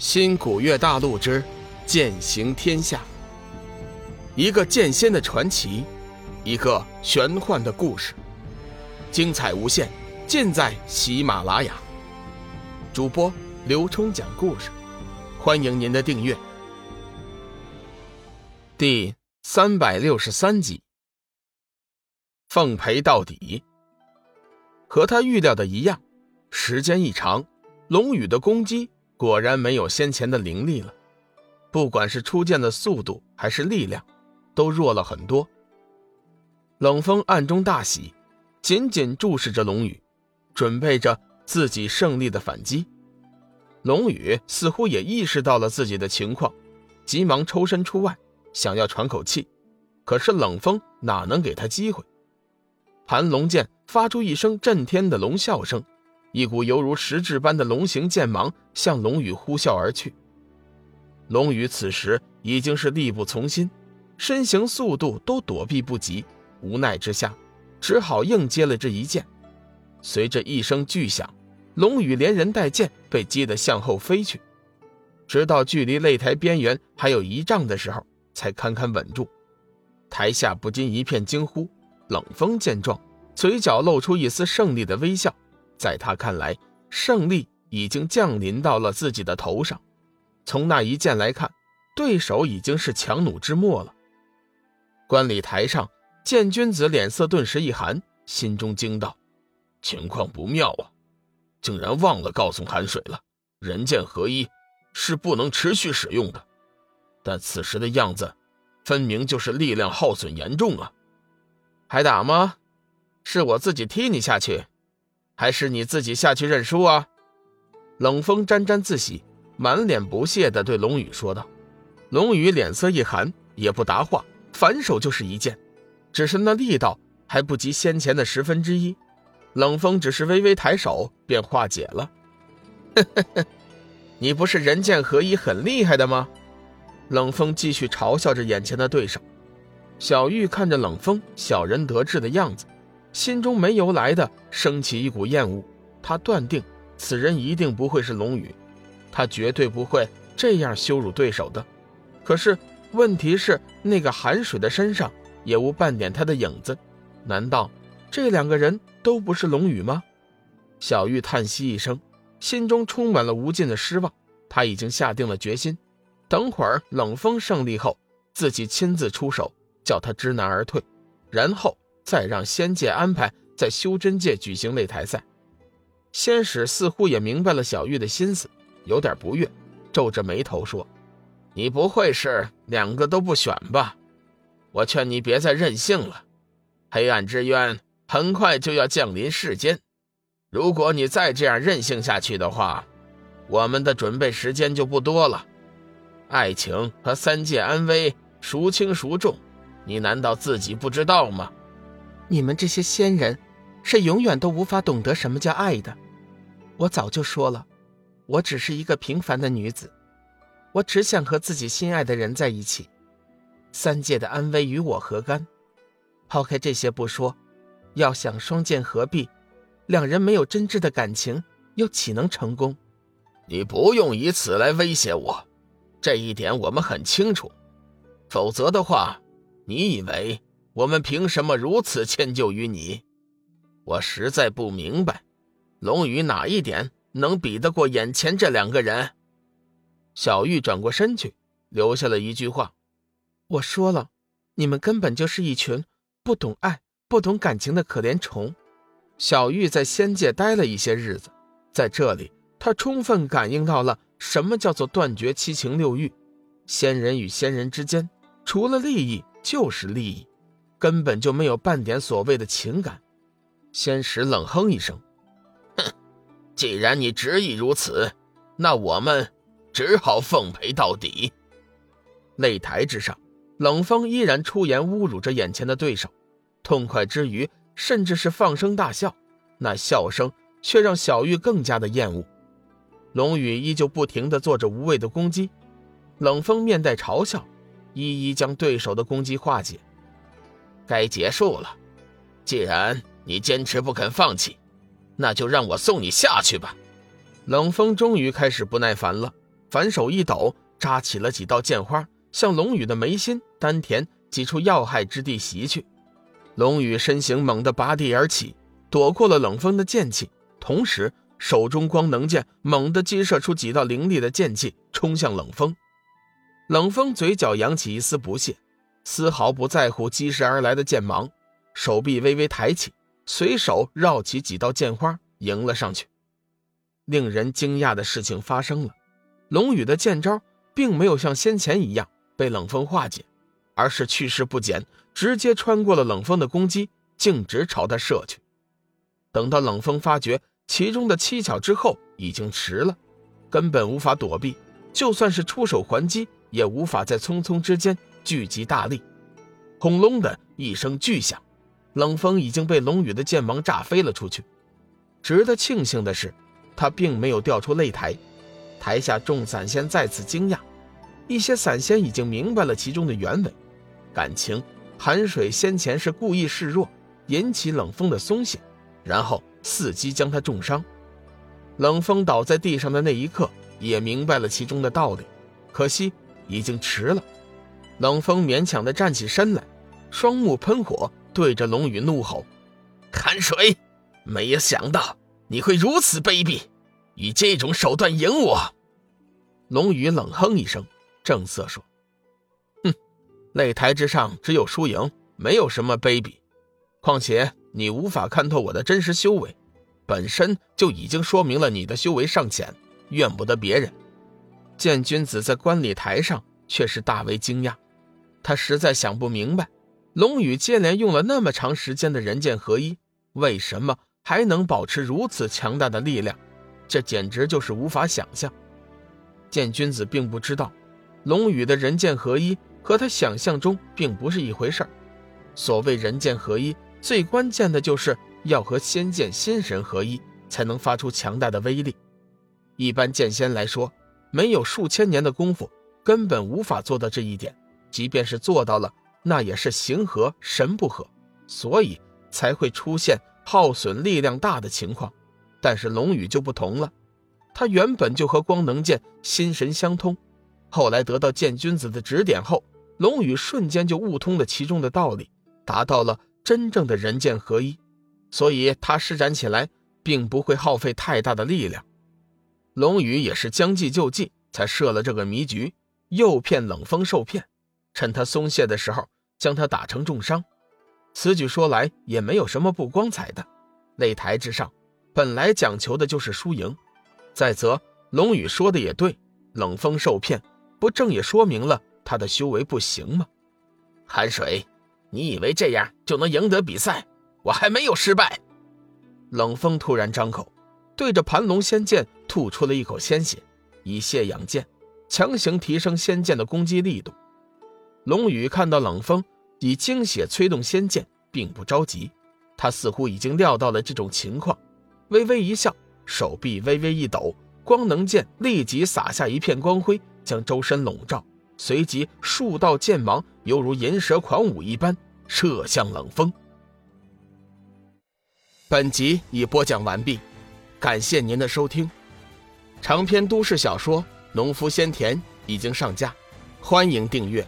新古月大陆之剑行天下，一个剑仙的传奇，一个玄幻的故事，精彩无限，尽在喜马拉雅。主播刘冲讲故事，欢迎您的订阅。第三百六十三集，奉陪到底。和他预料的一样，时间一长，龙宇的攻击。果然没有先前的凌厉了，不管是出剑的速度还是力量，都弱了很多。冷风暗中大喜，紧紧注视着龙宇，准备着自己胜利的反击。龙宇似乎也意识到了自己的情况，急忙抽身出外，想要喘口气。可是冷风哪能给他机会？盘龙剑发出一声震天的龙啸声。一股犹如实质般的龙形剑芒向龙宇呼啸而去。龙宇此时已经是力不从心，身形速度都躲避不及，无奈之下，只好硬接了这一剑。随着一声巨响，龙宇连人带剑被击得向后飞去，直到距离擂台边缘还有一丈的时候，才堪堪稳住。台下不禁一片惊呼。冷风见状，嘴角露出一丝胜利的微笑。在他看来，胜利已经降临到了自己的头上。从那一剑来看，对手已经是强弩之末了。观礼台上，剑君子脸色顿时一寒，心中惊道：“情况不妙啊！竟然忘了告诉寒水了，人剑合一是不能持续使用的。但此时的样子，分明就是力量耗损严重啊！还打吗？是我自己踢你下去。”还是你自己下去认输啊！冷风沾沾自喜，满脸不屑地对龙宇说道。龙宇脸色一寒，也不答话，反手就是一剑，只是那力道还不及先前的十分之一。冷风只是微微抬手，便化解了。呵呵呵，你不是人剑合一很厉害的吗？冷风继续嘲笑着眼前的对手。小玉看着冷风小人得志的样子。心中没由来的升起一股厌恶，他断定此人一定不会是龙宇，他绝对不会这样羞辱对手的。可是问题是，那个寒水的身上也无半点他的影子，难道这两个人都不是龙宇吗？小玉叹息一声，心中充满了无尽的失望。他已经下定了决心，等会儿冷风胜利后，自己亲自出手，叫他知难而退，然后。再让仙界安排在修真界举行擂台赛，仙使似乎也明白了小玉的心思，有点不悦，皱着眉头说：“你不会是两个都不选吧？我劝你别再任性了，黑暗之渊很快就要降临世间，如果你再这样任性下去的话，我们的准备时间就不多了。爱情和三界安危孰轻孰重，你难道自己不知道吗？”你们这些仙人，是永远都无法懂得什么叫爱的。我早就说了，我只是一个平凡的女子，我只想和自己心爱的人在一起。三界的安危与我何干？抛开这些不说，要想双剑合璧，两人没有真挚的感情，又岂能成功？你不用以此来威胁我，这一点我们很清楚。否则的话，你以为？我们凭什么如此迁就于你？我实在不明白，龙宇哪一点能比得过眼前这两个人？小玉转过身去，留下了一句话：“我说了，你们根本就是一群不懂爱、不懂感情的可怜虫。”小玉在仙界待了一些日子，在这里，她充分感应到了什么叫做断绝七情六欲。仙人与仙人之间，除了利益就是利益。根本就没有半点所谓的情感。仙使冷哼一声：“哼，既然你执意如此，那我们只好奉陪到底。”擂台之上，冷风依然出言侮辱着眼前的对手，痛快之余，甚至是放声大笑。那笑声却让小玉更加的厌恶。龙宇依旧不停地做着无谓的攻击，冷风面带嘲笑，一一将对手的攻击化解。该结束了，既然你坚持不肯放弃，那就让我送你下去吧。冷风终于开始不耐烦了，反手一抖，扎起了几道剑花，向龙宇的眉心、丹田几处要害之地袭去。龙宇身形猛地拔地而起，躲过了冷风的剑气，同时手中光能剑猛地击射出几道凌厉的剑气，冲向冷风。冷风嘴角扬起一丝不屑，丝毫不在乎击射而来的剑芒，手臂微微抬起，随手绕起几道剑花，迎了上去。令人惊讶的事情发生了，龙宇的剑招并没有像先前一样被冷风化解，而是去势不减，直接穿过了冷风的攻击，径直朝他射去。等到冷风发觉其中的蹊跷之后，已经迟了，根本无法躲避，就算是出手还击，也无法在匆匆之间聚集大力。轰隆的一声巨响，冷风已经被龙宇的剑芒炸飞了出去。值得庆幸的是。他并没有掉出擂台，台下众散仙再次惊讶，一些散仙已经明白了其中的原委，感情寒水先前是故意示弱，引起冷风的松懈，然后伺机将他重伤。冷风倒在地上的那一刻，也明白了其中的道理，可惜已经迟了。冷风勉强的站起身来，双目喷火，对着龙宇怒吼：“寒水，没有想到你会如此卑鄙！”以这种手段赢我，龙宇冷哼一声，正色说：“哼，擂台之上只有输赢，没有什么卑鄙。况且你无法看透我的真实修为，本身就已经说明了你的修为尚浅，怨不得别人。”见君子在观礼台上却是大为惊讶，他实在想不明白，龙宇接连用了那么长时间的人剑合一，为什么还能保持如此强大的力量？这简直就是无法想象。剑君子并不知道，龙宇的人剑合一和他想象中并不是一回事儿。所谓人剑合一，最关键的就是要和仙剑心神合一，才能发出强大的威力。一般剑仙来说，没有数千年的功夫，根本无法做到这一点。即便是做到了，那也是形合神不合，所以才会出现耗损力量大的情况。但是龙宇就不同了，他原本就和光能剑心神相通，后来得到剑君子的指点后，龙宇瞬间就悟通了其中的道理，达到了真正的人剑合一，所以他施展起来并不会耗费太大的力量。龙宇也是将计就计，才设了这个迷局，诱骗冷风受骗，趁他松懈的时候将他打成重伤。此举说来也没有什么不光彩的，擂台之上。本来讲求的就是输赢，再则龙宇说的也对，冷风受骗，不正也说明了他的修为不行吗？寒水，你以为这样就能赢得比赛？我还没有失败。冷风突然张口，对着盘龙仙剑吐出了一口鲜血，以泄养剑，强行提升仙剑的攻击力度。龙宇看到冷风以精血催动仙剑，并不着急，他似乎已经料到了这种情况。微微一笑，手臂微微一抖，光能剑立即洒下一片光辉，将周身笼罩。随即，数道剑芒犹如银蛇狂舞一般射向冷风。本集已播讲完毕，感谢您的收听。长篇都市小说《农夫先田》已经上架，欢迎订阅。